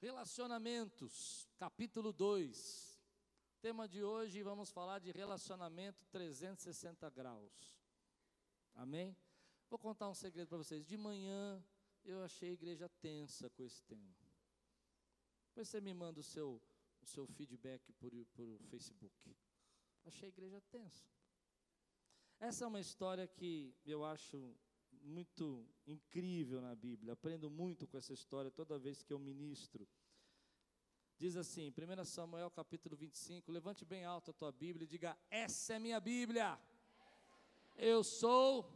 Relacionamentos, capítulo 2. Tema de hoje, vamos falar de relacionamento 360 graus. Amém? Vou contar um segredo para vocês. De manhã eu achei a igreja tensa com esse tema. Depois você me manda o seu, o seu feedback por, por Facebook. Achei a igreja tensa. Essa é uma história que eu acho muito incrível na Bíblia. Aprendo muito com essa história toda vez que eu ministro. Diz assim, 1 Samuel capítulo 25, levante bem alto a tua Bíblia e diga: Essa é minha Bíblia. Eu sou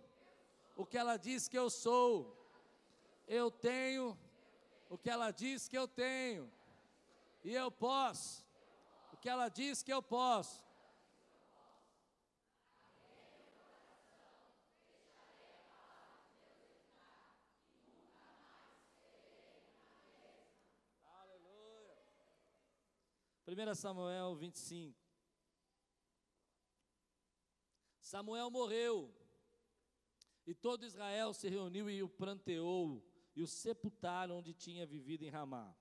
o que ela diz que eu sou. Eu tenho o que ela diz que eu tenho. E eu posso o que ela diz que eu posso. Aleluia. 1 Samuel 25. Samuel morreu, e todo Israel se reuniu e o pranteou, e o sepultaram onde tinha vivido em Ramá.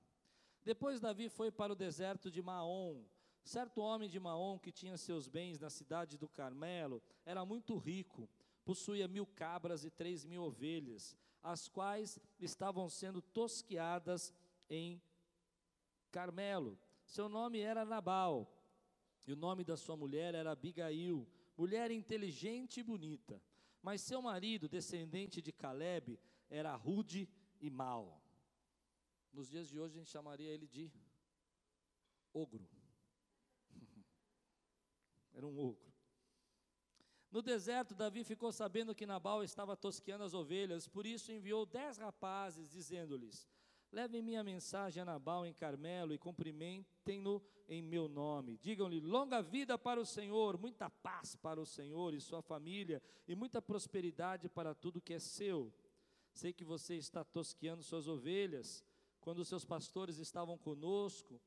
Depois Davi foi para o deserto de Maom. Certo homem de Maom, que tinha seus bens na cidade do Carmelo, era muito rico, possuía mil cabras e três mil ovelhas, as quais estavam sendo tosqueadas em Carmelo. Seu nome era Nabal, e o nome da sua mulher era Abigail, mulher inteligente e bonita. Mas seu marido, descendente de Caleb, era rude e mau. Nos dias de hoje a gente chamaria ele de ogro. Era um ogro. No deserto, Davi ficou sabendo que Nabal estava tosqueando as ovelhas, por isso enviou dez rapazes, dizendo-lhes: Levem minha mensagem a Nabal em Carmelo e cumprimentem-no em meu nome. Digam-lhe: longa vida para o Senhor, muita paz para o Senhor e sua família, e muita prosperidade para tudo que é seu. Sei que você está tosqueando suas ovelhas, quando seus pastores estavam conosco,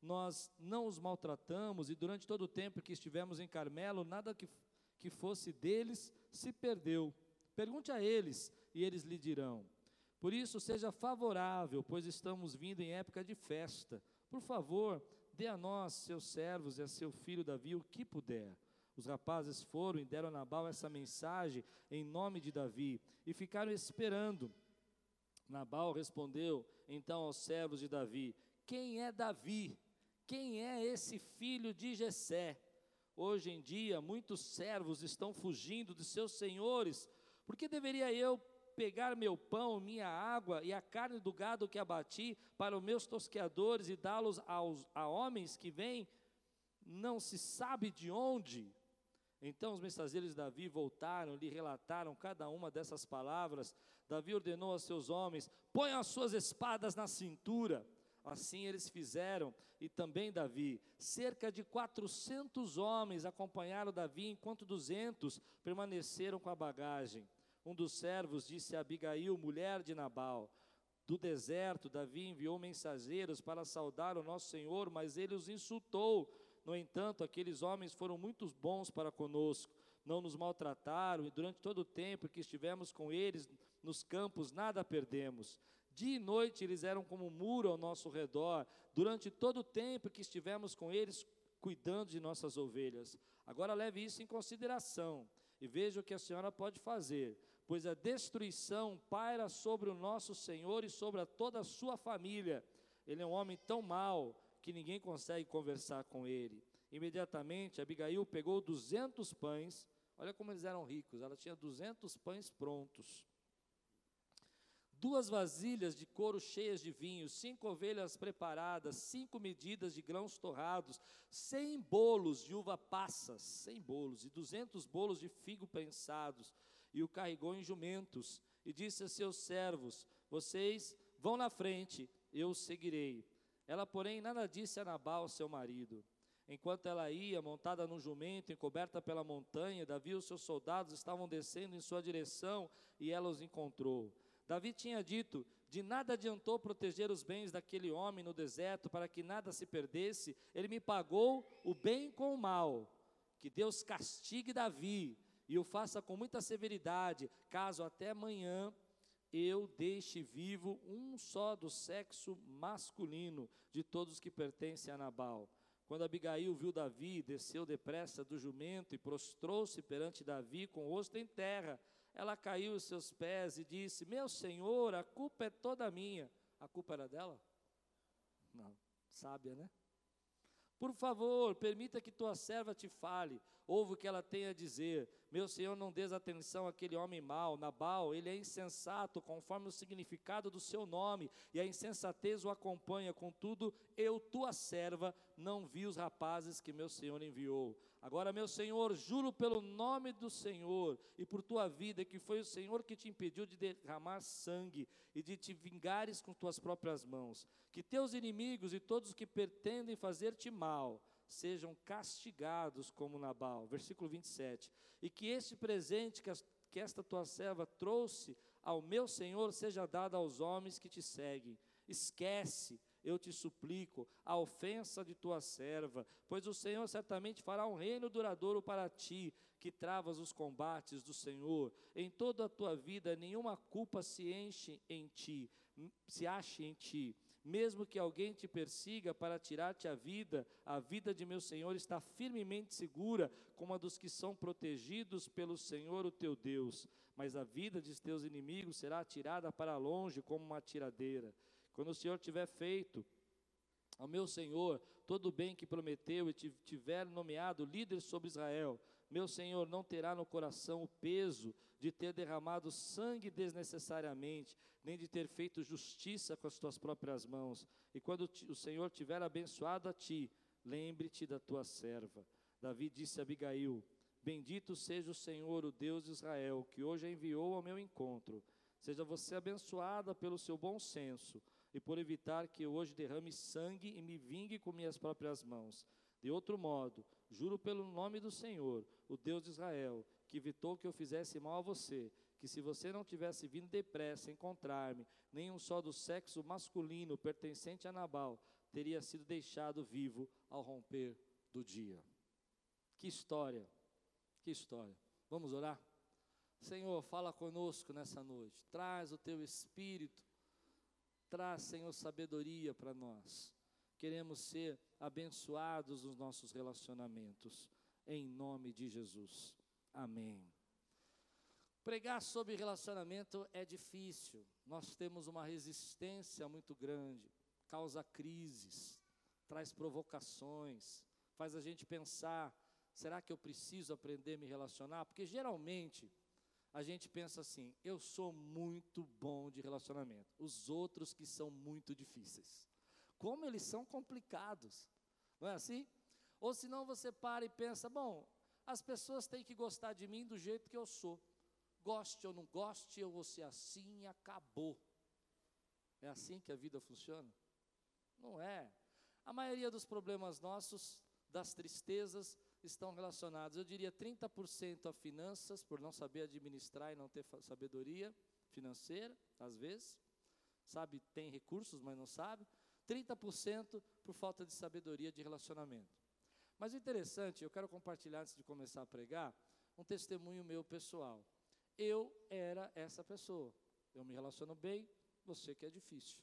nós não os maltratamos e durante todo o tempo que estivemos em Carmelo, nada que, que fosse deles se perdeu. Pergunte a eles e eles lhe dirão. Por isso, seja favorável, pois estamos vindo em época de festa. Por favor, dê a nós, seus servos e a seu filho Davi, o que puder. Os rapazes foram e deram a Nabal essa mensagem em nome de Davi e ficaram esperando. Nabal respondeu então aos servos de Davi: Quem é Davi? Quem é esse filho de Jessé? Hoje em dia, muitos servos estão fugindo de seus senhores. Por que deveria eu pegar meu pão, minha água e a carne do gado que abati para os meus tosqueadores e dá-los a homens que vêm, não se sabe de onde? Então os mensageiros de Davi voltaram, lhe relataram cada uma dessas palavras. Davi ordenou a seus homens: ponham as suas espadas na cintura. Assim eles fizeram, e também Davi. Cerca de 400 homens acompanharam Davi, enquanto 200 permaneceram com a bagagem. Um dos servos disse a Abigail, mulher de Nabal: Do deserto, Davi enviou mensageiros para saudar o nosso Senhor, mas ele os insultou no entanto, aqueles homens foram muito bons para conosco, não nos maltrataram, e durante todo o tempo que estivemos com eles nos campos, nada perdemos. Dia e noite eles eram como um muro ao nosso redor, durante todo o tempo que estivemos com eles, cuidando de nossas ovelhas. Agora leve isso em consideração e veja o que a senhora pode fazer, pois a destruição paira sobre o nosso Senhor e sobre toda a sua família. Ele é um homem tão mau que ninguém consegue conversar com ele. Imediatamente, Abigail pegou 200 pães, olha como eles eram ricos, ela tinha 200 pães prontos. Duas vasilhas de couro cheias de vinho, cinco ovelhas preparadas, cinco medidas de grãos torrados, cem bolos de uva passas, cem bolos, e duzentos bolos de figo prensados, e o carregou em jumentos, e disse a seus servos: Vocês vão na frente, eu seguirei. Ela, porém, nada disse a Nabal, seu marido. Enquanto ela ia, montada num jumento, encoberta pela montanha, Davi e os seus soldados estavam descendo em sua direção e ela os encontrou. Davi tinha dito: De nada adiantou proteger os bens daquele homem no deserto para que nada se perdesse. Ele me pagou o bem com o mal. Que Deus castigue Davi e o faça com muita severidade, caso até amanhã eu deixe vivo um só do sexo masculino de todos que pertencem a Nabal. Quando Abigail viu Davi, desceu depressa do jumento e prostrou-se perante Davi com o rosto em terra. Ela caiu aos seus pés e disse: Meu senhor, a culpa é toda minha. A culpa era dela? Não, sábia, né? Por favor, permita que tua serva te fale. Ouve o que ela tem a dizer. Meu Senhor, não des atenção àquele homem mau. Nabal, ele é insensato, conforme o significado do seu nome, e a insensatez o acompanha. Contudo, eu, tua serva, não vi os rapazes que meu Senhor enviou. Agora, meu Senhor, juro pelo nome do Senhor e por tua vida, que foi o Senhor que te impediu de derramar sangue e de te vingares com tuas próprias mãos. Que teus inimigos e todos os que pretendem fazer-te mal sejam castigados como Nabal. Versículo 27. E que este presente que, que esta tua serva trouxe ao meu Senhor seja dado aos homens que te seguem. Esquece, eu te suplico, a ofensa de tua serva, pois o Senhor certamente fará um reino duradouro para ti, que travas os combates do Senhor. Em toda a tua vida, nenhuma culpa se enche em ti, se ache em ti mesmo que alguém te persiga para tirar-te a vida, a vida de meu Senhor está firmemente segura, como a dos que são protegidos pelo Senhor, o teu Deus. Mas a vida de teus inimigos será tirada para longe, como uma tiradeira. Quando o Senhor tiver feito ao meu Senhor todo o bem que prometeu e tiver nomeado líder sobre Israel, meu Senhor não terá no coração o peso de ter derramado sangue desnecessariamente, nem de ter feito justiça com as tuas próprias mãos. E quando o Senhor tiver abençoado a ti, lembre-te da tua serva. Davi disse a Abigail: Bendito seja o Senhor, o Deus de Israel, que hoje enviou ao meu encontro. Seja você abençoada pelo seu bom senso e por evitar que eu hoje derrame sangue e me vingue com minhas próprias mãos. De outro modo, juro pelo nome do Senhor, o Deus de Israel, que evitou que eu fizesse mal a você, que se você não tivesse vindo depressa encontrar-me, nenhum só do sexo masculino pertencente a Nabal teria sido deixado vivo ao romper do dia. Que história, que história. Vamos orar? Senhor, fala conosco nessa noite, traz o teu espírito, traz, Senhor, sabedoria para nós. Queremos ser abençoados nos nossos relacionamentos, em nome de Jesus. Amém. Pregar sobre relacionamento é difícil, nós temos uma resistência muito grande, causa crises, traz provocações, faz a gente pensar: será que eu preciso aprender a me relacionar? Porque geralmente a gente pensa assim: eu sou muito bom de relacionamento, os outros que são muito difíceis como eles são complicados. Não é assim? Ou senão você para e pensa, bom, as pessoas têm que gostar de mim do jeito que eu sou. Goste ou não goste, eu vou ser assim e acabou. É assim que a vida funciona? Não é. A maioria dos problemas nossos, das tristezas, estão relacionados, eu diria 30% a finanças, por não saber administrar e não ter sabedoria financeira, às vezes. Sabe, tem recursos, mas não sabe. 30% por falta de sabedoria de relacionamento. Mas o interessante, eu quero compartilhar antes de começar a pregar, um testemunho meu pessoal. Eu era essa pessoa. Eu me relaciono bem, você que é difícil.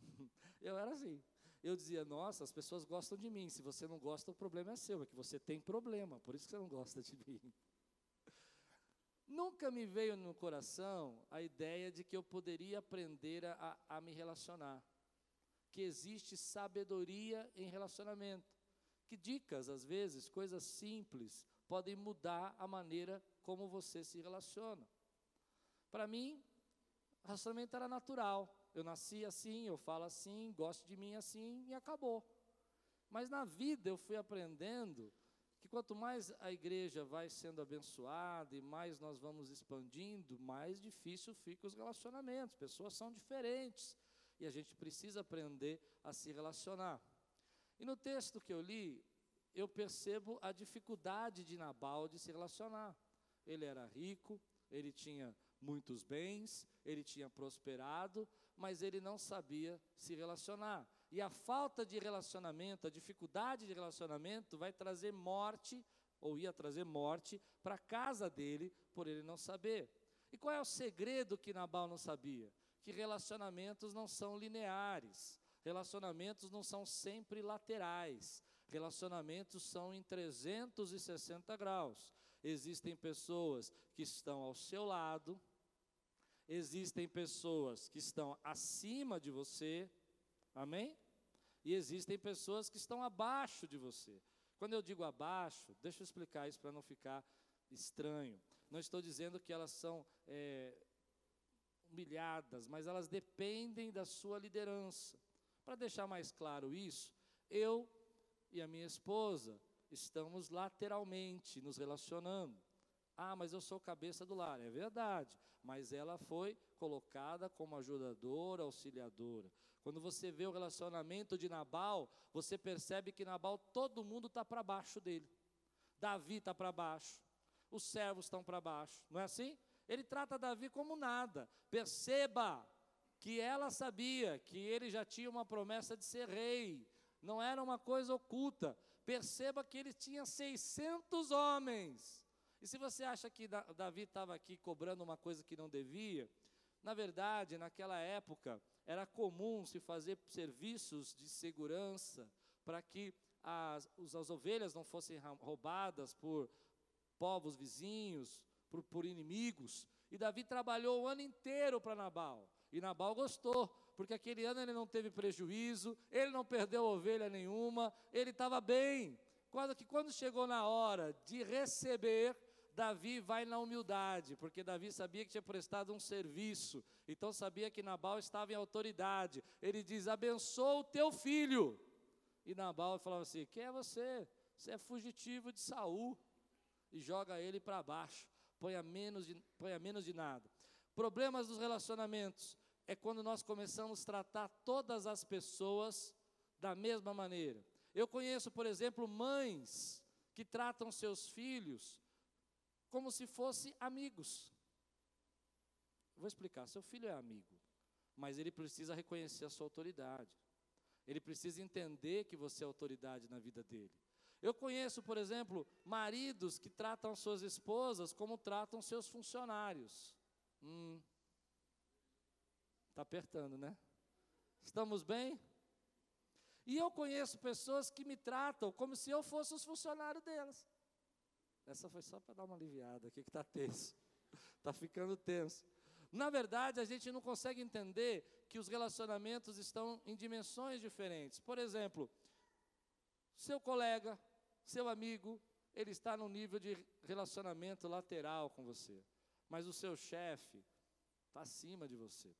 eu era assim. Eu dizia, nossa, as pessoas gostam de mim. Se você não gosta, o problema é seu, é que você tem problema, por isso que você não gosta de mim. Nunca me veio no coração a ideia de que eu poderia aprender a, a me relacionar que existe sabedoria em relacionamento. Que dicas, às vezes, coisas simples, podem mudar a maneira como você se relaciona. Para mim, relacionamento era natural. Eu nasci assim, eu falo assim, gosto de mim assim e acabou. Mas na vida eu fui aprendendo que quanto mais a igreja vai sendo abençoada e mais nós vamos expandindo, mais difícil ficam os relacionamentos. Pessoas são diferentes, e a gente precisa aprender a se relacionar. E no texto que eu li, eu percebo a dificuldade de Nabal de se relacionar. Ele era rico, ele tinha muitos bens, ele tinha prosperado, mas ele não sabia se relacionar. E a falta de relacionamento, a dificuldade de relacionamento vai trazer morte, ou ia trazer morte, para a casa dele, por ele não saber. E qual é o segredo que Nabal não sabia? Que relacionamentos não são lineares, relacionamentos não são sempre laterais, relacionamentos são em 360 graus. Existem pessoas que estão ao seu lado, existem pessoas que estão acima de você, amém? E existem pessoas que estão abaixo de você. Quando eu digo abaixo, deixa eu explicar isso para não ficar estranho. Não estou dizendo que elas são é, humilhadas, mas elas dependem da sua liderança. Para deixar mais claro isso, eu e a minha esposa estamos lateralmente nos relacionando. Ah, mas eu sou cabeça do lar. É verdade, mas ela foi colocada como ajudadora, auxiliadora. Quando você vê o relacionamento de Nabal, você percebe que Nabal, todo mundo está para baixo dele. Davi está para baixo, os servos estão para baixo, não é assim? Ele trata Davi como nada. Perceba que ela sabia que ele já tinha uma promessa de ser rei, não era uma coisa oculta. Perceba que ele tinha 600 homens. E se você acha que Davi estava aqui cobrando uma coisa que não devia, na verdade, naquela época, era comum se fazer serviços de segurança para que as, as ovelhas não fossem roubadas por povos vizinhos, por, por inimigos. E Davi trabalhou o ano inteiro para Nabal. E Nabal gostou, porque aquele ano ele não teve prejuízo, ele não perdeu ovelha nenhuma, ele estava bem. Quando, que quando chegou na hora de receber, Davi vai na humildade, porque Davi sabia que tinha prestado um serviço, então sabia que Nabal estava em autoridade. Ele diz: abençoa o teu filho. E Nabal falava assim: quem é você? Você é fugitivo de Saul e joga ele para baixo, põe a, menos de, põe a menos de nada. Problemas dos relacionamentos é quando nós começamos a tratar todas as pessoas da mesma maneira. Eu conheço, por exemplo, mães que tratam seus filhos como se fossem amigos. Vou explicar: seu filho é amigo, mas ele precisa reconhecer a sua autoridade. Ele precisa entender que você é autoridade na vida dele. Eu conheço, por exemplo, maridos que tratam suas esposas como tratam seus funcionários. Hum, está apertando, né? Estamos bem? E eu conheço pessoas que me tratam como se eu fosse os funcionários delas. Essa foi só para dar uma aliviada aqui, que está tenso. Está ficando tenso. Na verdade, a gente não consegue entender que os relacionamentos estão em dimensões diferentes. Por exemplo, seu colega, seu amigo, ele está num nível de relacionamento lateral com você, mas o seu chefe está acima de você.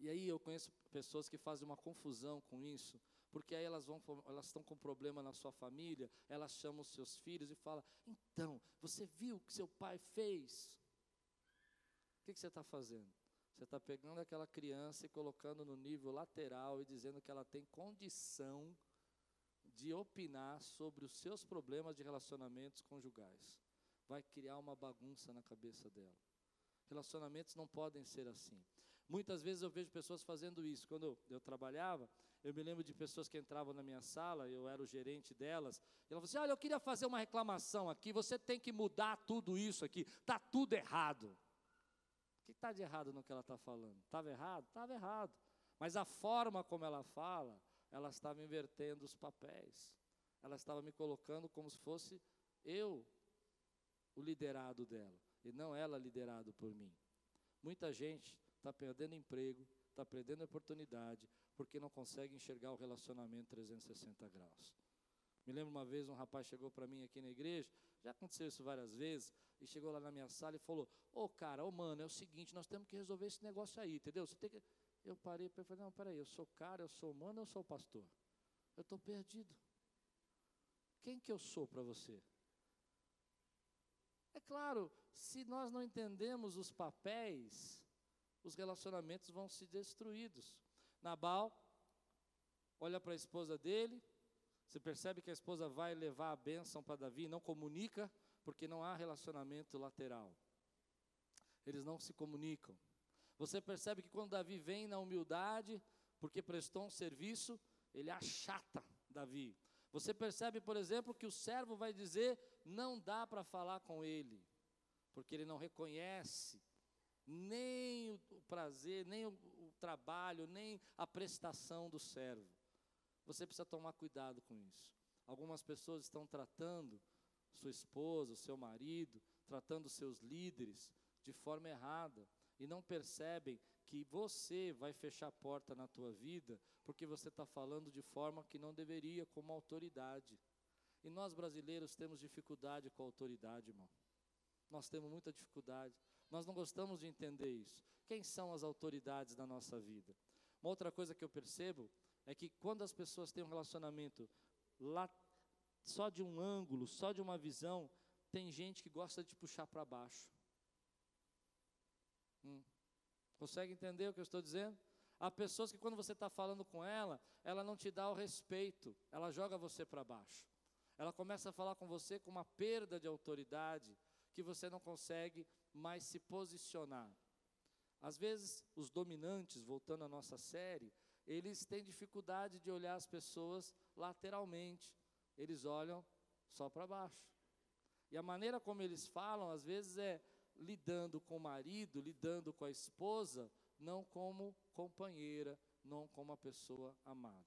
E aí eu conheço pessoas que fazem uma confusão com isso, porque aí elas vão, elas estão com problema na sua família, elas chamam os seus filhos e falam: então, você viu o que seu pai fez? O que, que você está fazendo? Você está pegando aquela criança e colocando no nível lateral e dizendo que ela tem condição de opinar sobre os seus problemas de relacionamentos conjugais. Vai criar uma bagunça na cabeça dela. Relacionamentos não podem ser assim. Muitas vezes eu vejo pessoas fazendo isso. Quando eu, trabalhava, eu me lembro de pessoas que entravam na minha sala, eu era o gerente delas, e ela falou assim: Olha, eu queria fazer uma reclamação aqui, você tem que mudar tudo isso aqui, está tudo errado. O que está de errado no que ela está falando? Estava errado? Estava errado. Mas a forma como ela fala, ela estava invertendo os papéis. Ela estava me colocando como se fosse eu o liderado dela, e não ela liderado por mim. Muita gente está perdendo emprego, está perdendo oportunidade, porque não consegue enxergar o relacionamento 360 graus. Me lembro uma vez um rapaz chegou para mim aqui na igreja, já aconteceu isso várias vezes, e chegou lá na minha sala e falou: Ô oh, cara, ô oh, mano, é o seguinte, nós temos que resolver esse negócio aí, entendeu? Você tem que. Eu parei e falei, não, peraí, eu sou cara, eu sou humano, eu sou pastor. Eu estou perdido. Quem que eu sou para você? É claro, se nós não entendemos os papéis, os relacionamentos vão se destruídos. Nabal olha para a esposa dele, você percebe que a esposa vai levar a bênção para Davi, não comunica, porque não há relacionamento lateral. Eles não se comunicam. Você percebe que quando Davi vem na humildade, porque prestou um serviço, ele achata Davi. Você percebe, por exemplo, que o servo vai dizer: não dá para falar com ele, porque ele não reconhece nem o prazer, nem o, o trabalho, nem a prestação do servo. Você precisa tomar cuidado com isso. Algumas pessoas estão tratando sua esposa, seu marido, tratando seus líderes de forma errada e não percebem que você vai fechar a porta na tua vida porque você está falando de forma que não deveria, como autoridade. E nós brasileiros temos dificuldade com a autoridade, irmão. Nós temos muita dificuldade. Nós não gostamos de entender isso. Quem são as autoridades da nossa vida? Uma outra coisa que eu percebo é que quando as pessoas têm um relacionamento lá, só de um ângulo, só de uma visão, tem gente que gosta de puxar para baixo. Hum. Consegue entender o que eu estou dizendo? Há pessoas que quando você está falando com ela, ela não te dá o respeito, ela joga você para baixo. Ela começa a falar com você com uma perda de autoridade que você não consegue mais se posicionar. Às vezes, os dominantes, voltando à nossa série, eles têm dificuldade de olhar as pessoas lateralmente, eles olham só para baixo. E a maneira como eles falam, às vezes, é lidando com o marido, lidando com a esposa, não como companheira, não como uma pessoa amada.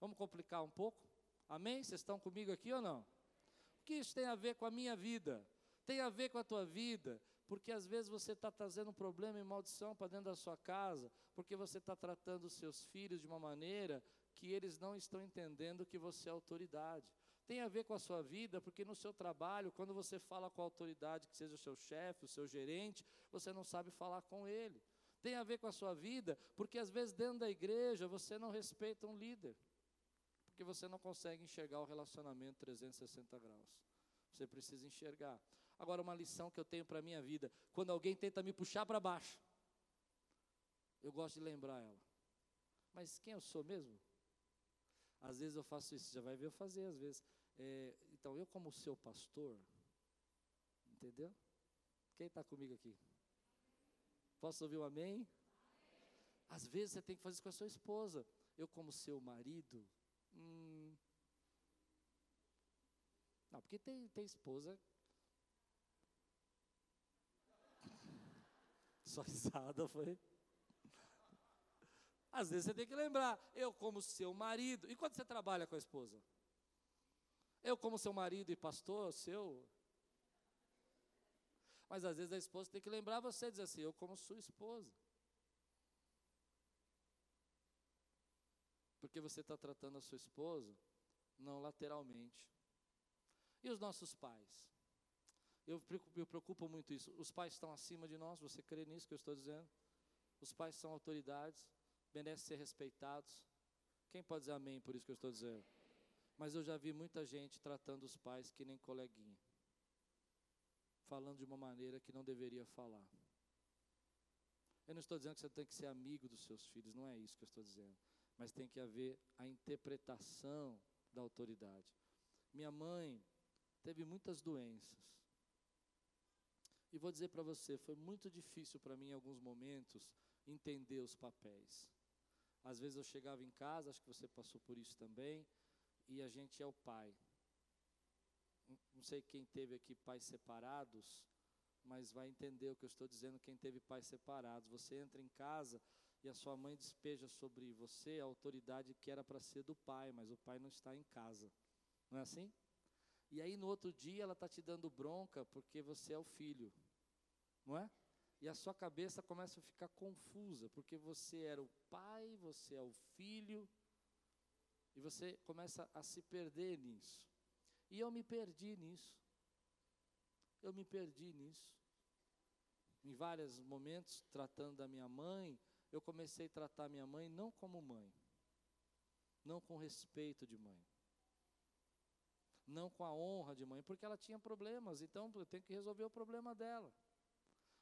Vamos complicar um pouco? Amém? Vocês estão comigo aqui ou não? O que isso tem a ver com a minha vida? Tem a ver com a tua vida, porque às vezes você está trazendo um problema e maldição para dentro da sua casa, porque você está tratando os seus filhos de uma maneira que eles não estão entendendo que você é autoridade. Tem a ver com a sua vida, porque no seu trabalho, quando você fala com a autoridade, que seja o seu chefe, o seu gerente, você não sabe falar com ele. Tem a ver com a sua vida, porque às vezes dentro da igreja você não respeita um líder, porque você não consegue enxergar o relacionamento 360 graus. Você precisa enxergar. Agora, uma lição que eu tenho para a minha vida: quando alguém tenta me puxar para baixo, eu gosto de lembrar ela. Mas quem eu sou mesmo? Às vezes eu faço isso, já vai ver eu fazer, às vezes. É, então, eu, como seu pastor, entendeu? Quem está comigo aqui? Posso ouvir um amém? Às vezes você tem que fazer isso com a sua esposa. Eu, como seu marido, hum, não, porque tem, tem esposa. Sua risada foi. Às vezes você tem que lembrar, eu como seu marido. E quando você trabalha com a esposa? Eu como seu marido e pastor, seu. Mas às vezes a esposa tem que lembrar você, dizer assim, eu como sua esposa. Porque você está tratando a sua esposa não lateralmente. E os nossos pais? Eu me preocupo muito isso. Os pais estão acima de nós, você crê nisso que eu estou dizendo? Os pais são autoridades merecem ser respeitados. Quem pode dizer amém por isso que eu estou dizendo? Mas eu já vi muita gente tratando os pais que nem coleguinha, falando de uma maneira que não deveria falar. Eu não estou dizendo que você tem que ser amigo dos seus filhos, não é isso que eu estou dizendo. Mas tem que haver a interpretação da autoridade. Minha mãe teve muitas doenças. E vou dizer para você, foi muito difícil para mim em alguns momentos entender os papéis. Às vezes eu chegava em casa, acho que você passou por isso também, e a gente é o pai. Não sei quem teve aqui pais separados, mas vai entender o que eu estou dizendo, quem teve pais separados. Você entra em casa e a sua mãe despeja sobre você a autoridade que era para ser do pai, mas o pai não está em casa. Não é assim? E aí no outro dia ela está te dando bronca porque você é o filho. Não é? e a sua cabeça começa a ficar confusa, porque você era o pai, você é o filho, e você começa a se perder nisso. E eu me perdi nisso. Eu me perdi nisso. Em vários momentos, tratando da minha mãe, eu comecei a tratar minha mãe não como mãe, não com respeito de mãe, não com a honra de mãe, porque ela tinha problemas, então eu tenho que resolver o problema dela.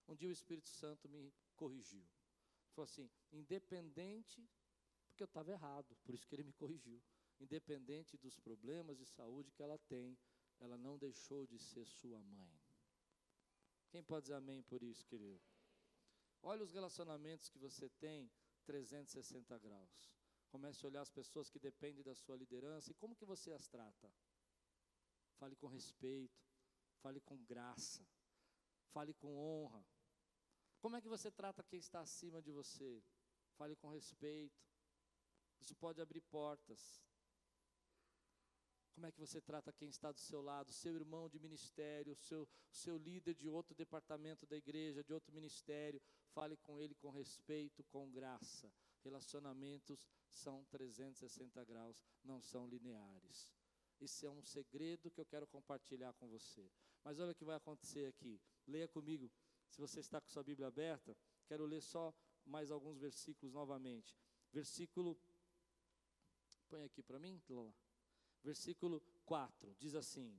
Um dia o Espírito Santo me corrigiu. Falou assim: independente, porque eu estava errado, por isso que ele me corrigiu. Independente dos problemas de saúde que ela tem, ela não deixou de ser sua mãe. Quem pode dizer amém por isso, querido? Olha os relacionamentos que você tem 360 graus. Comece a olhar as pessoas que dependem da sua liderança e como que você as trata. Fale com respeito, fale com graça, Fale com honra. Como é que você trata quem está acima de você? Fale com respeito. Isso pode abrir portas. Como é que você trata quem está do seu lado, seu irmão de ministério, seu, seu líder de outro departamento da igreja, de outro ministério? Fale com ele com respeito, com graça. Relacionamentos são 360 graus, não são lineares. Esse é um segredo que eu quero compartilhar com você. Mas olha o que vai acontecer aqui. Leia comigo. Se você está com sua Bíblia aberta, quero ler só mais alguns versículos novamente. Versículo. Põe aqui para mim, versículo 4, diz assim: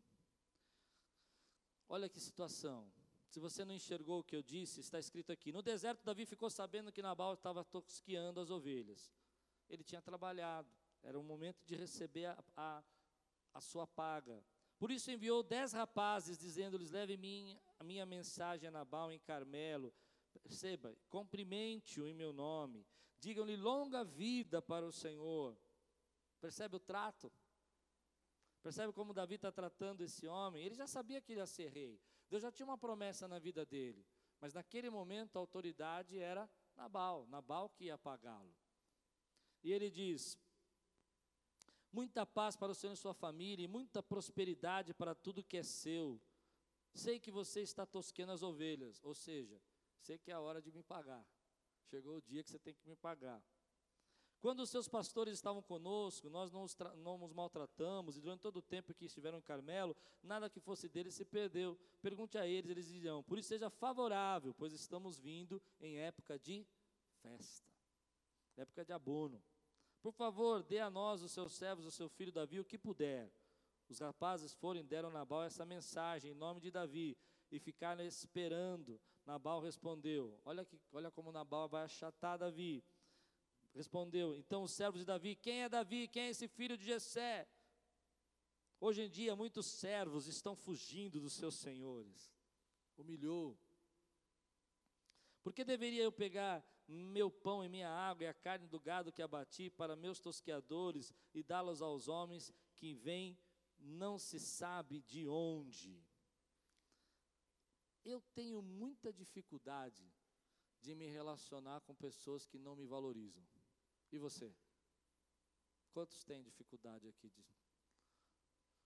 Olha que situação. Se você não enxergou o que eu disse, está escrito aqui: No deserto, Davi ficou sabendo que Nabal estava tosquiando as ovelhas. Ele tinha trabalhado, era o momento de receber a, a, a sua paga. Por isso enviou dez rapazes, dizendo-lhes: Leve minha, a minha mensagem a Nabal em Carmelo. Perceba, cumprimente-o em meu nome. Digam-lhe longa vida para o Senhor. Percebe o trato? Percebe como Davi está tratando esse homem? Ele já sabia que ia ser rei. Deus já tinha uma promessa na vida dele. Mas naquele momento a autoridade era Nabal, Nabal que ia pagá-lo. E ele diz: Muita paz para o Senhor e sua família, e muita prosperidade para tudo que é seu. Sei que você está tosqueando as ovelhas, ou seja, sei que é a hora de me pagar. Chegou o dia que você tem que me pagar. Quando os seus pastores estavam conosco, nós não os, não os maltratamos, e durante todo o tempo que estiveram em Carmelo, nada que fosse deles se perdeu. Pergunte a eles, eles dirão: Por isso seja favorável, pois estamos vindo em época de festa, época de abono. Por favor, dê a nós, os seus servos, o seu filho Davi, o que puder. Os rapazes foram e deram a Nabal essa mensagem em nome de Davi e ficaram esperando. Nabal respondeu: Olha, que, olha como Nabal vai achatar Davi. Respondeu, então os servos de Davi, quem é Davi? Quem é esse filho de Jessé? Hoje em dia, muitos servos estão fugindo dos seus senhores. Humilhou. Por que deveria eu pegar meu pão e minha água e a carne do gado que abati para meus tosqueadores e dá-los aos homens que vêm, não se sabe de onde? Eu tenho muita dificuldade de me relacionar com pessoas que não me valorizam. E você? Quantos têm dificuldade aqui? De...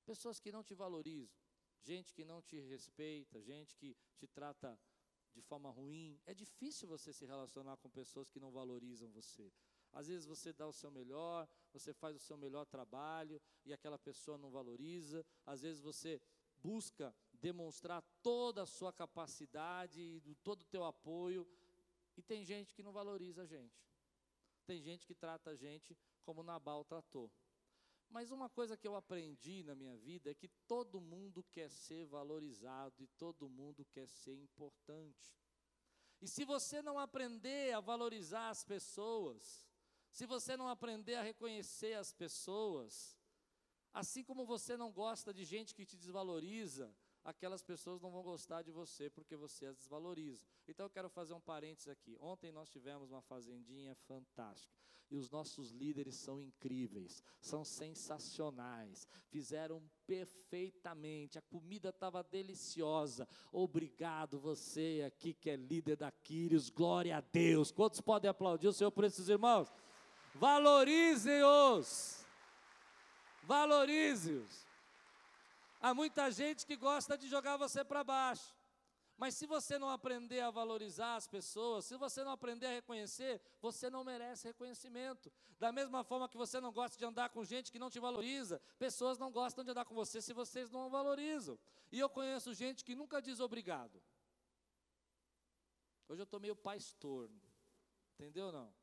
Pessoas que não te valorizam, gente que não te respeita, gente que te trata de forma ruim. É difícil você se relacionar com pessoas que não valorizam você. Às vezes você dá o seu melhor, você faz o seu melhor trabalho e aquela pessoa não valoriza. Às vezes você busca demonstrar toda a sua capacidade todo o teu apoio e tem gente que não valoriza a gente. Tem gente que trata a gente como Nabal tratou. Mas uma coisa que eu aprendi na minha vida é que todo mundo quer ser valorizado e todo mundo quer ser importante. E se você não aprender a valorizar as pessoas, se você não aprender a reconhecer as pessoas, assim como você não gosta de gente que te desvaloriza, aquelas pessoas não vão gostar de você porque você as desvaloriza. Então eu quero fazer um parênteses aqui. Ontem nós tivemos uma fazendinha fantástica. E os nossos líderes são incríveis, são sensacionais, fizeram perfeitamente, a comida estava deliciosa. Obrigado você aqui que é líder da Quírios, glória a Deus. Quantos podem aplaudir o Senhor por esses irmãos? Valorizem-os, valorize-os. Há muita gente que gosta de jogar você para baixo. Mas se você não aprender a valorizar as pessoas, se você não aprender a reconhecer, você não merece reconhecimento. Da mesma forma que você não gosta de andar com gente que não te valoriza, pessoas não gostam de andar com você se vocês não valorizam. E eu conheço gente que nunca diz obrigado. Hoje eu estou meio pastor, entendeu não?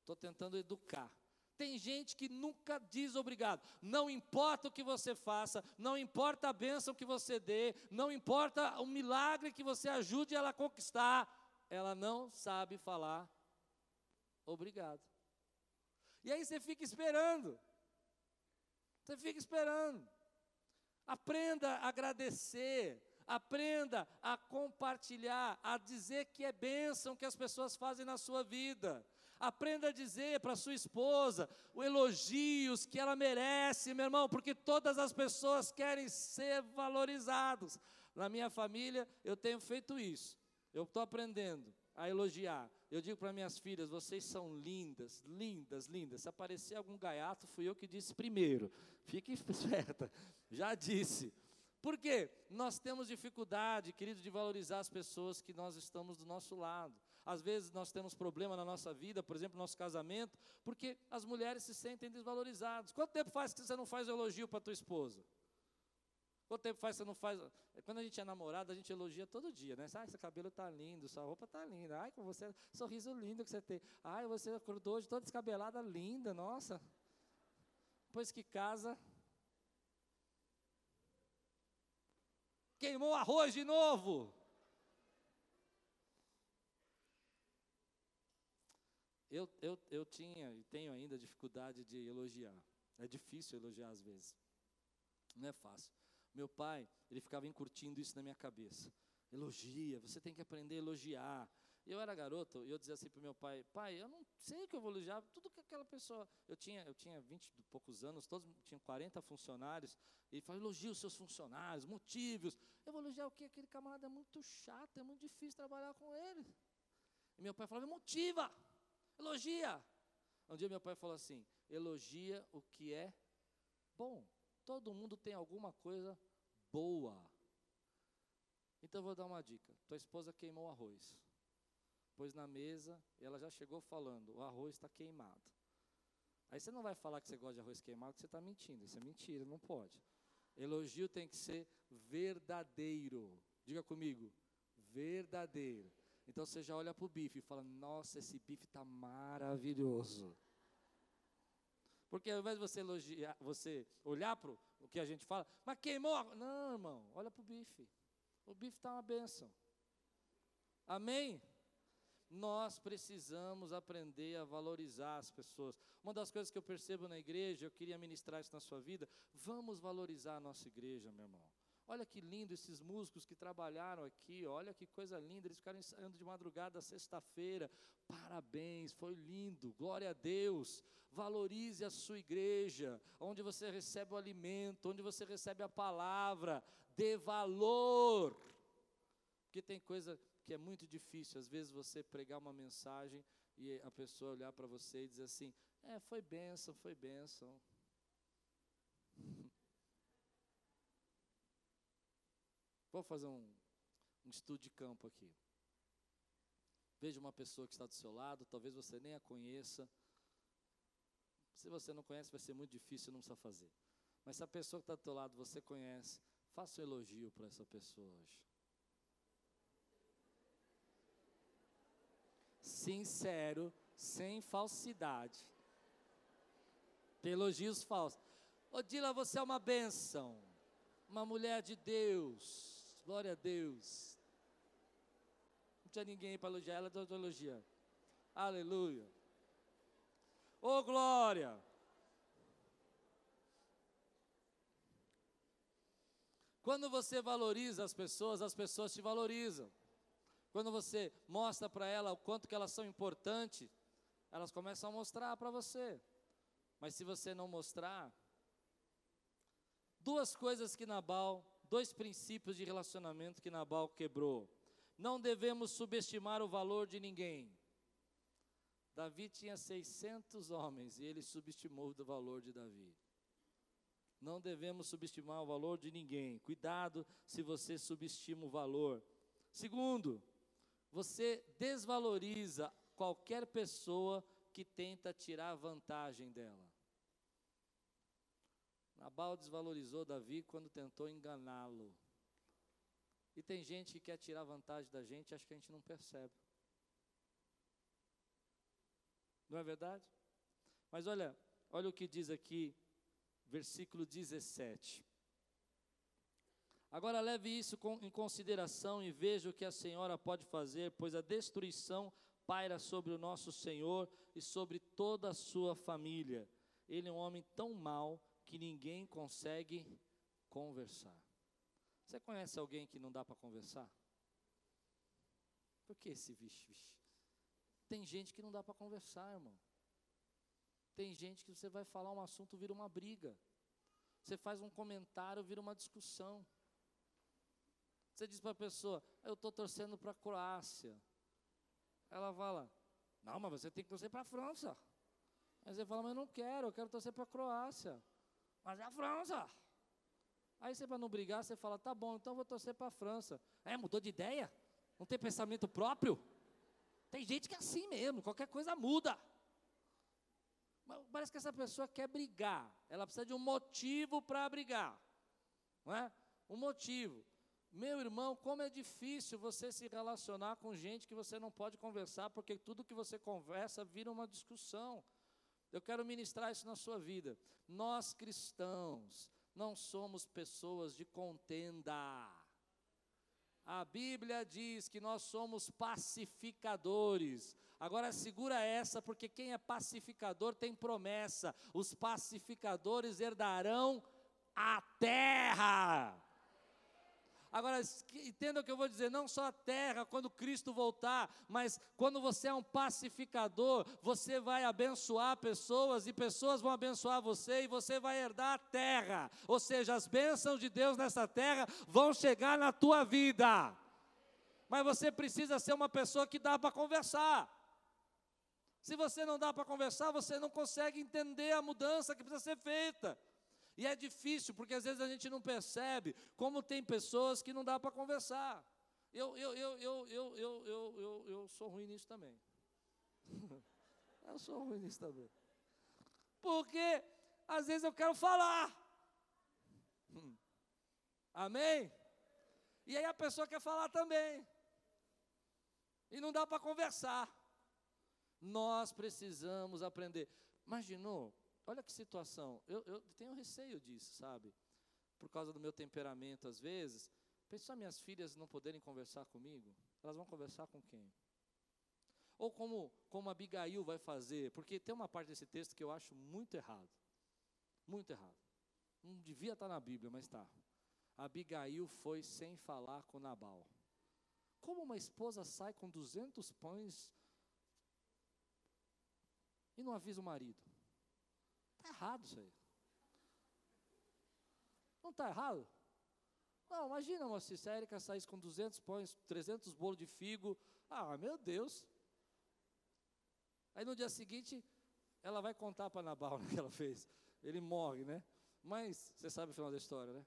Estou tentando educar. Tem gente que nunca diz obrigado. Não importa o que você faça, não importa a bênção que você dê, não importa o milagre que você ajude ela a conquistar, ela não sabe falar obrigado. E aí você fica esperando. Você fica esperando. Aprenda a agradecer, aprenda a compartilhar, a dizer que é bênção que as pessoas fazem na sua vida. Aprenda a dizer para sua esposa os elogios que ela merece, meu irmão, porque todas as pessoas querem ser valorizados. Na minha família, eu tenho feito isso. Eu estou aprendendo a elogiar. Eu digo para minhas filhas: vocês são lindas, lindas, lindas. Se aparecer algum gaiato, fui eu que disse primeiro. Fique esperta. Já disse. Por quê? Nós temos dificuldade, querido, de valorizar as pessoas que nós estamos do nosso lado. Às vezes nós temos problema na nossa vida, por exemplo, no nosso casamento, porque as mulheres se sentem desvalorizadas. Quanto tempo faz que você não faz elogio para tua esposa? Quanto tempo faz que você não faz? Quando a gente é namorado, a gente elogia todo dia, né? Ah, seu cabelo está lindo, sua roupa está linda. Ai, com você, sorriso lindo que você tem. Ai, você acordou hoje toda descabelada, linda, nossa. Depois que casa, queimou arroz de novo. Eu, eu, eu tinha e tenho ainda dificuldade de elogiar. É difícil elogiar às vezes. Não é fácil. Meu pai, ele ficava encurtindo isso na minha cabeça. Elogia, você tem que aprender a elogiar. Eu era garoto e eu dizia assim para meu pai: Pai, eu não sei que eu vou elogiar tudo que aquela pessoa. Eu tinha, eu tinha 20 e poucos anos, todos tinham 40 funcionários. E ele falou: Elogia os seus funcionários, motivos. Eu vou elogiar o quê? Aquele camarada é muito chato, é muito difícil trabalhar com ele. E meu pai falava: Motiva. Elogia. Um dia meu pai falou assim: elogia o que é bom. Todo mundo tem alguma coisa boa. Então eu vou dar uma dica. Tua esposa queimou arroz. Pôs na mesa ela já chegou falando: o arroz está queimado. Aí você não vai falar que você gosta de arroz queimado, que você está mentindo. Isso é mentira, não pode. Elogio tem que ser verdadeiro. Diga comigo, verdadeiro. Então você já olha para o bife e fala: Nossa, esse bife está maravilhoso. Porque ao invés de você elogiar, você olhar para o que a gente fala, mas queimou. Não, irmão, olha para o bife. O bife está uma benção. Amém? Nós precisamos aprender a valorizar as pessoas. Uma das coisas que eu percebo na igreja, eu queria ministrar isso na sua vida, vamos valorizar a nossa igreja, meu irmão. Olha que lindo esses músicos que trabalharam aqui, olha que coisa linda, eles ficaram ensaiando de madrugada sexta-feira. Parabéns, foi lindo, glória a Deus. Valorize a sua igreja, onde você recebe o alimento, onde você recebe a palavra, dê valor. Porque tem coisa que é muito difícil, às vezes você pregar uma mensagem e a pessoa olhar para você e dizer assim: "É, foi bênção, foi bênção". Vou fazer um, um estudo de campo aqui. Veja uma pessoa que está do seu lado, talvez você nem a conheça. Se você não conhece, vai ser muito difícil, não precisa fazer. Mas se a pessoa que está do seu lado você conhece, faça um elogio para essa pessoa hoje. Sincero, sem falsidade. Tem elogios falsos. Odila, você é uma bênção, uma mulher de Deus Glória a Deus. Não tinha ninguém para elogiar ela, estou elogiando. Aleluia. Oh, glória. Quando você valoriza as pessoas, as pessoas te valorizam. Quando você mostra para ela o quanto que elas são importantes, elas começam a mostrar para você. Mas se você não mostrar, duas coisas que Nabal dois princípios de relacionamento que Nabal quebrou. Não devemos subestimar o valor de ninguém. Davi tinha 600 homens e ele subestimou o valor de Davi. Não devemos subestimar o valor de ninguém. Cuidado se você subestima o valor. Segundo, você desvaloriza qualquer pessoa que tenta tirar vantagem dela. Nabal desvalorizou Davi quando tentou enganá-lo. E tem gente que quer tirar vantagem da gente, acho que a gente não percebe. Não é verdade? Mas olha, olha o que diz aqui, versículo 17. Agora leve isso em consideração e veja o que a senhora pode fazer, pois a destruição paira sobre o nosso Senhor e sobre toda a sua família. Ele é um homem tão mau que ninguém consegue conversar. Você conhece alguém que não dá para conversar? Por que esse vixe, vixe? Tem gente que não dá para conversar, irmão. Tem gente que você vai falar um assunto, vira uma briga. Você faz um comentário, vira uma discussão. Você diz para a pessoa, eu estou torcendo para a Croácia. Ela fala, não, mas você tem que torcer para a França. Aí você fala, mas eu não quero, eu quero torcer para a Croácia. Mas é a França. Aí você, para não brigar, você fala, tá bom, então eu vou torcer para a França. É, mudou de ideia? Não tem pensamento próprio? Tem gente que é assim mesmo, qualquer coisa muda. Mas parece que essa pessoa quer brigar. Ela precisa de um motivo para brigar. Não é? Um motivo. Meu irmão, como é difícil você se relacionar com gente que você não pode conversar, porque tudo que você conversa vira uma discussão. Eu quero ministrar isso na sua vida. Nós cristãos não somos pessoas de contenda. A Bíblia diz que nós somos pacificadores. Agora segura essa, porque quem é pacificador tem promessa. Os pacificadores herdarão a terra. Agora, entenda o que eu vou dizer: não só a terra, quando Cristo voltar, mas quando você é um pacificador, você vai abençoar pessoas e pessoas vão abençoar você e você vai herdar a terra. Ou seja, as bênçãos de Deus nessa terra vão chegar na tua vida. Mas você precisa ser uma pessoa que dá para conversar. Se você não dá para conversar, você não consegue entender a mudança que precisa ser feita. E é difícil, porque às vezes a gente não percebe como tem pessoas que não dá para conversar. Eu, eu, eu, eu, eu, eu, eu, eu, eu sou ruim nisso também. eu sou ruim nisso também. Porque às vezes eu quero falar. Amém? E aí a pessoa quer falar também. E não dá para conversar. Nós precisamos aprender. Imaginou Olha que situação. Eu, eu tenho receio disso, sabe? Por causa do meu temperamento, às vezes. Pensar minhas filhas não poderem conversar comigo. Elas vão conversar com quem? Ou como, como Abigail vai fazer? Porque tem uma parte desse texto que eu acho muito errado. Muito errado. Não devia estar na Bíblia, mas está. Abigail foi sem falar com Nabal. Como uma esposa sai com 200 pães e não avisa o marido? Está errado isso aí. Não está errado? Não, imagina, moça, se saísse com 200 pães, 300 bolos de figo. Ah, meu Deus. Aí no dia seguinte, ela vai contar para Nabal o que ela fez. Ele morre, né? Mas, você sabe o final da história, né?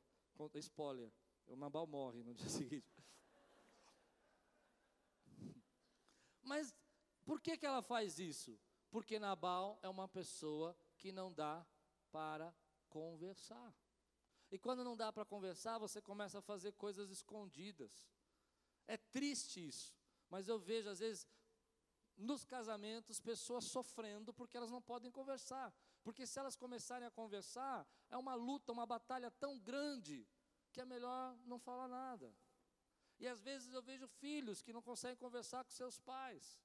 Spoiler. O Nabal morre no dia seguinte. Mas, por que, que ela faz isso? Porque Nabal é uma pessoa que não dá para conversar. E quando não dá para conversar, você começa a fazer coisas escondidas. É triste isso, mas eu vejo às vezes nos casamentos pessoas sofrendo porque elas não podem conversar. Porque se elas começarem a conversar, é uma luta, uma batalha tão grande que é melhor não falar nada. E às vezes eu vejo filhos que não conseguem conversar com seus pais.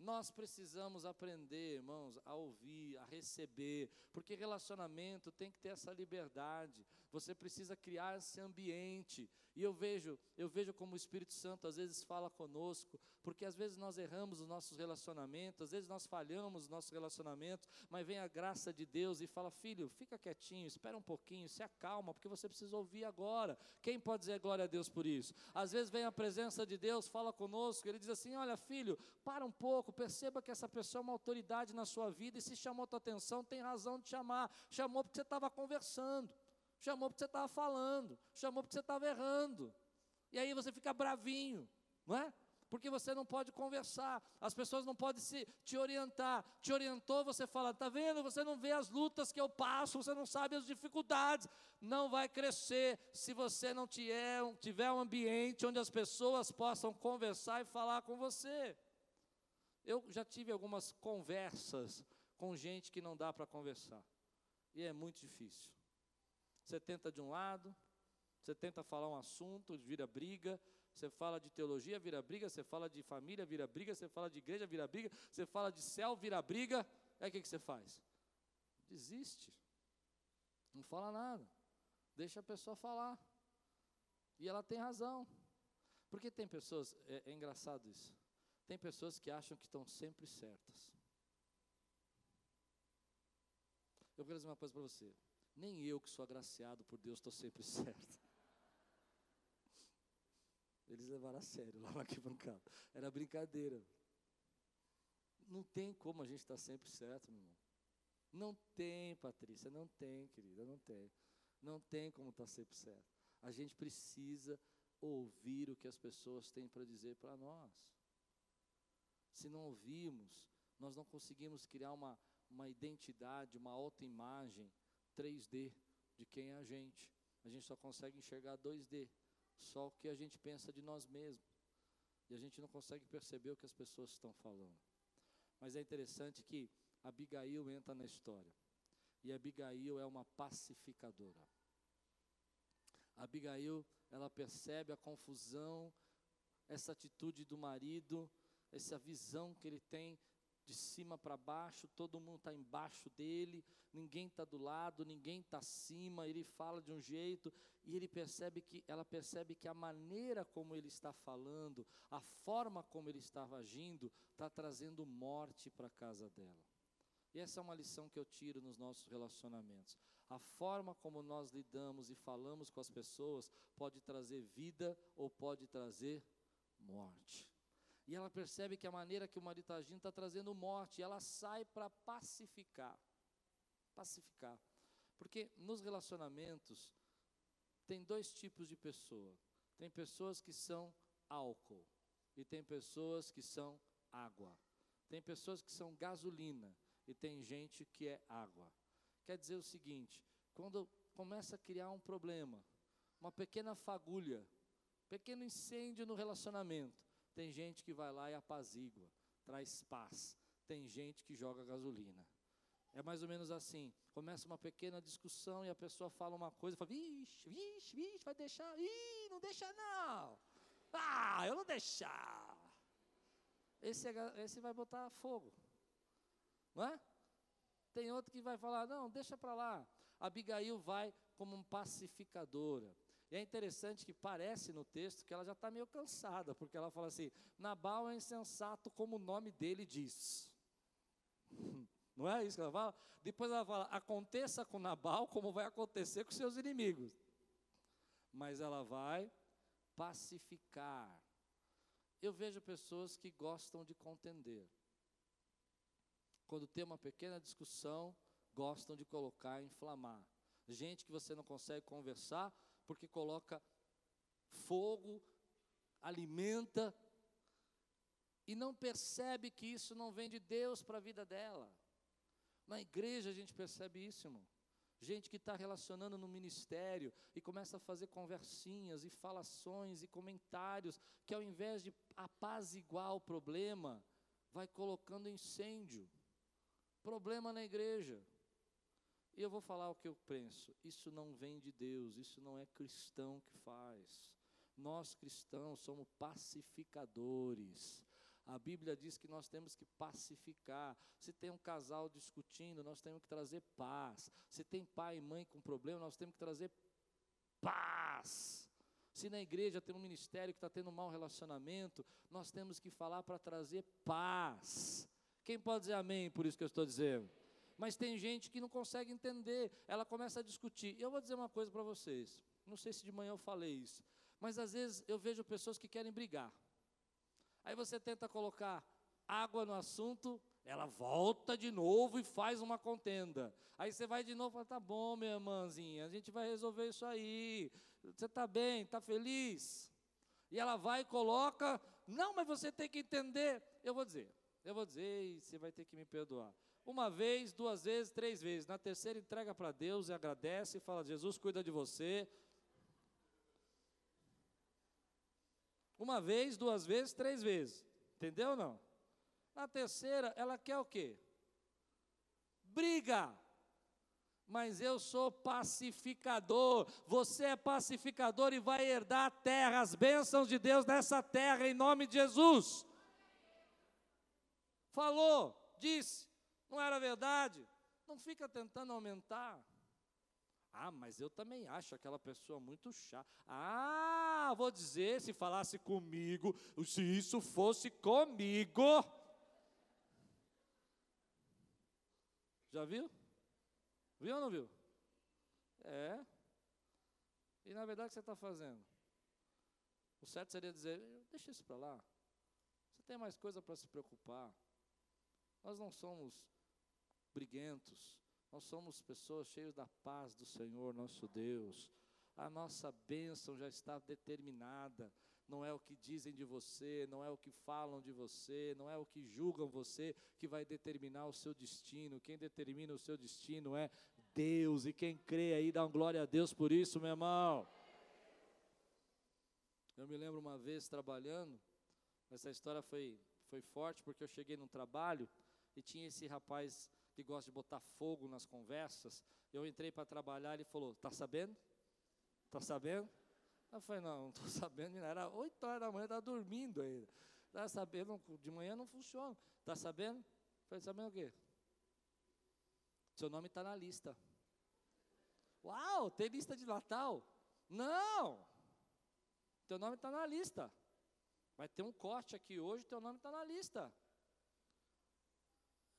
Nós precisamos aprender, irmãos, a ouvir, a receber, porque relacionamento tem que ter essa liberdade. Você precisa criar esse ambiente. E eu vejo, eu vejo como o Espírito Santo às vezes fala conosco, porque às vezes nós erramos os nossos relacionamentos, às vezes nós falhamos os nossos relacionamentos, mas vem a graça de Deus e fala: "Filho, fica quietinho, espera um pouquinho, se acalma, porque você precisa ouvir agora". Quem pode dizer glória a Deus por isso? Às vezes vem a presença de Deus, fala conosco, ele diz assim: "Olha, filho, para um pouco, perceba que essa pessoa é uma autoridade na sua vida e se chamou tua atenção, tem razão de chamar. Chamou porque você estava conversando chamou porque você estava falando, chamou porque você estava errando. E aí você fica bravinho, não é? Porque você não pode conversar, as pessoas não podem se, te orientar. Te orientou, você fala, está vendo? Você não vê as lutas que eu passo, você não sabe as dificuldades. Não vai crescer se você não tiver, tiver um ambiente onde as pessoas possam conversar e falar com você. Eu já tive algumas conversas com gente que não dá para conversar, e é muito difícil. Você tenta de um lado, você tenta falar um assunto, vira briga, você fala de teologia, vira briga, você fala de família, vira briga, você fala de igreja, vira briga, você fala de céu, vira briga. Aí o que, que você faz? Desiste. Não fala nada. Deixa a pessoa falar. E ela tem razão. Porque tem pessoas, é, é engraçado isso, tem pessoas que acham que estão sempre certas. Eu quero dizer uma coisa para você. Nem eu, que sou agraciado por Deus, estou sempre certo. Eles levaram a sério lá na arquibancada. Era brincadeira. Não tem como a gente estar tá sempre certo, meu irmão. Não tem, Patrícia, não tem, querida, não tem. Não tem como estar tá sempre certo. A gente precisa ouvir o que as pessoas têm para dizer para nós. Se não ouvirmos, nós não conseguimos criar uma, uma identidade, uma autoimagem 3D de quem é a gente. A gente só consegue enxergar 2D, só o que a gente pensa de nós mesmos. E a gente não consegue perceber o que as pessoas estão falando. Mas é interessante que Abigail entra na história. E Abigail é uma pacificadora. Abigail, ela percebe a confusão, essa atitude do marido, essa visão que ele tem de cima para baixo, todo mundo está embaixo dele, ninguém está do lado, ninguém está acima, ele fala de um jeito, e ele percebe que, ela percebe que a maneira como ele está falando, a forma como ele estava agindo, está trazendo morte para a casa dela. E essa é uma lição que eu tiro nos nossos relacionamentos. A forma como nós lidamos e falamos com as pessoas pode trazer vida ou pode trazer morte. E ela percebe que a maneira que o marido está agindo está trazendo morte. Ela sai para pacificar. Pacificar. Porque nos relacionamentos tem dois tipos de pessoa. Tem pessoas que são álcool e tem pessoas que são água. Tem pessoas que são gasolina e tem gente que é água. Quer dizer o seguinte: quando começa a criar um problema, uma pequena fagulha, pequeno incêndio no relacionamento, tem gente que vai lá e apazigua, traz paz. Tem gente que joga gasolina. É mais ou menos assim. Começa uma pequena discussão e a pessoa fala uma coisa, fala, vixe, vixe, vixe, vai deixar, ih, não deixa não. Ah, eu não deixar. Esse, é, esse vai botar fogo. Não é? Tem outro que vai falar, não, deixa para lá. Abigail vai como um pacificadora. E é interessante que parece no texto que ela já está meio cansada, porque ela fala assim: Nabal é insensato como o nome dele diz. Não é isso que ela fala? Depois ela fala: aconteça com Nabal como vai acontecer com seus inimigos. Mas ela vai pacificar. Eu vejo pessoas que gostam de contender. Quando tem uma pequena discussão, gostam de colocar, inflamar. Gente que você não consegue conversar, porque coloca fogo, alimenta, e não percebe que isso não vem de Deus para a vida dela. Na igreja a gente percebe isso, irmão. Gente que está relacionando no ministério e começa a fazer conversinhas e falações e comentários, que ao invés de apaziguar o problema, vai colocando incêndio. Problema na igreja. E eu vou falar o que eu penso. Isso não vem de Deus, isso não é cristão que faz. Nós cristãos somos pacificadores. A Bíblia diz que nós temos que pacificar. Se tem um casal discutindo, nós temos que trazer paz. Se tem pai e mãe com problema, nós temos que trazer paz. Se na igreja tem um ministério que está tendo um mau relacionamento, nós temos que falar para trazer paz. Quem pode dizer amém por isso que eu estou dizendo? Mas tem gente que não consegue entender, ela começa a discutir. Eu vou dizer uma coisa para vocês, não sei se de manhã eu falei isso, mas às vezes eu vejo pessoas que querem brigar. Aí você tenta colocar água no assunto, ela volta de novo e faz uma contenda. Aí você vai de novo e fala: tá bom, minha irmãzinha, a gente vai resolver isso aí. Você está bem, está feliz? E ela vai e coloca: não, mas você tem que entender. Eu vou dizer, eu vou dizer e você vai ter que me perdoar. Uma vez, duas vezes, três vezes. Na terceira, entrega para Deus e agradece e fala: Jesus cuida de você. Uma vez, duas vezes, três vezes. Entendeu ou não? Na terceira, ela quer o quê? Briga. Mas eu sou pacificador. Você é pacificador e vai herdar a terra, as bênçãos de Deus nessa terra, em nome de Jesus. Falou, disse. Não era verdade? Não fica tentando aumentar. Ah, mas eu também acho aquela pessoa muito chata. Ah, vou dizer, se falasse comigo, se isso fosse comigo. Já viu? Viu ou não viu? É. E na verdade o que você está fazendo? O certo seria dizer: deixa isso para lá. Você tem mais coisa para se preocupar. Nós não somos briguentos, nós somos pessoas cheias da paz do Senhor nosso Deus. A nossa bênção já está determinada. Não é o que dizem de você, não é o que falam de você, não é o que julgam você que vai determinar o seu destino. Quem determina o seu destino é Deus. E quem crê aí, dá um glória a Deus por isso, meu irmão. Eu me lembro uma vez trabalhando, essa história foi, foi forte porque eu cheguei num trabalho e tinha esse rapaz que gosta de botar fogo nas conversas. Eu entrei para trabalhar, ele falou: "Tá sabendo? Tá sabendo?" Eu falei: "Não, não estou sabendo". Era 8 horas da manhã, estava dormindo ainda. Tá sabendo? De manhã não funciona. Tá sabendo? Eu falei: "Sabendo o quê?" Seu nome está na lista. Uau, tem lista de Natal? Não! Teu nome está na lista. Vai ter um corte aqui hoje, teu nome está na lista.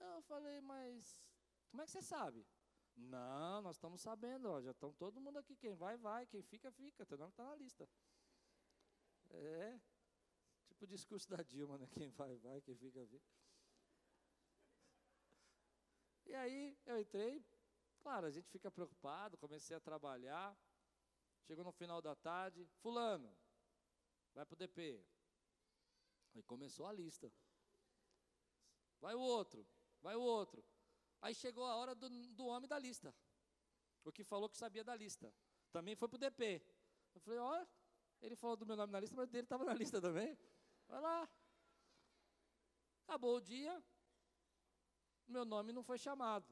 Eu falei, mas como é que você sabe? Não, nós estamos sabendo, ó, já estão todo mundo aqui. Quem vai, vai, quem fica, fica. Teu nome está na lista. É, tipo o discurso da Dilma, né? Quem vai, vai, quem fica, fica. E aí eu entrei, claro, a gente fica preocupado, comecei a trabalhar. Chegou no final da tarde, fulano, vai para o DP. Aí começou a lista. Vai o outro, vai o outro. Aí chegou a hora do, do homem da lista. O que falou que sabia da lista. Também foi para o DP. Eu falei, ó, ele falou do meu nome na lista, mas dele estava na lista também. Vai lá. Acabou o dia, meu nome não foi chamado.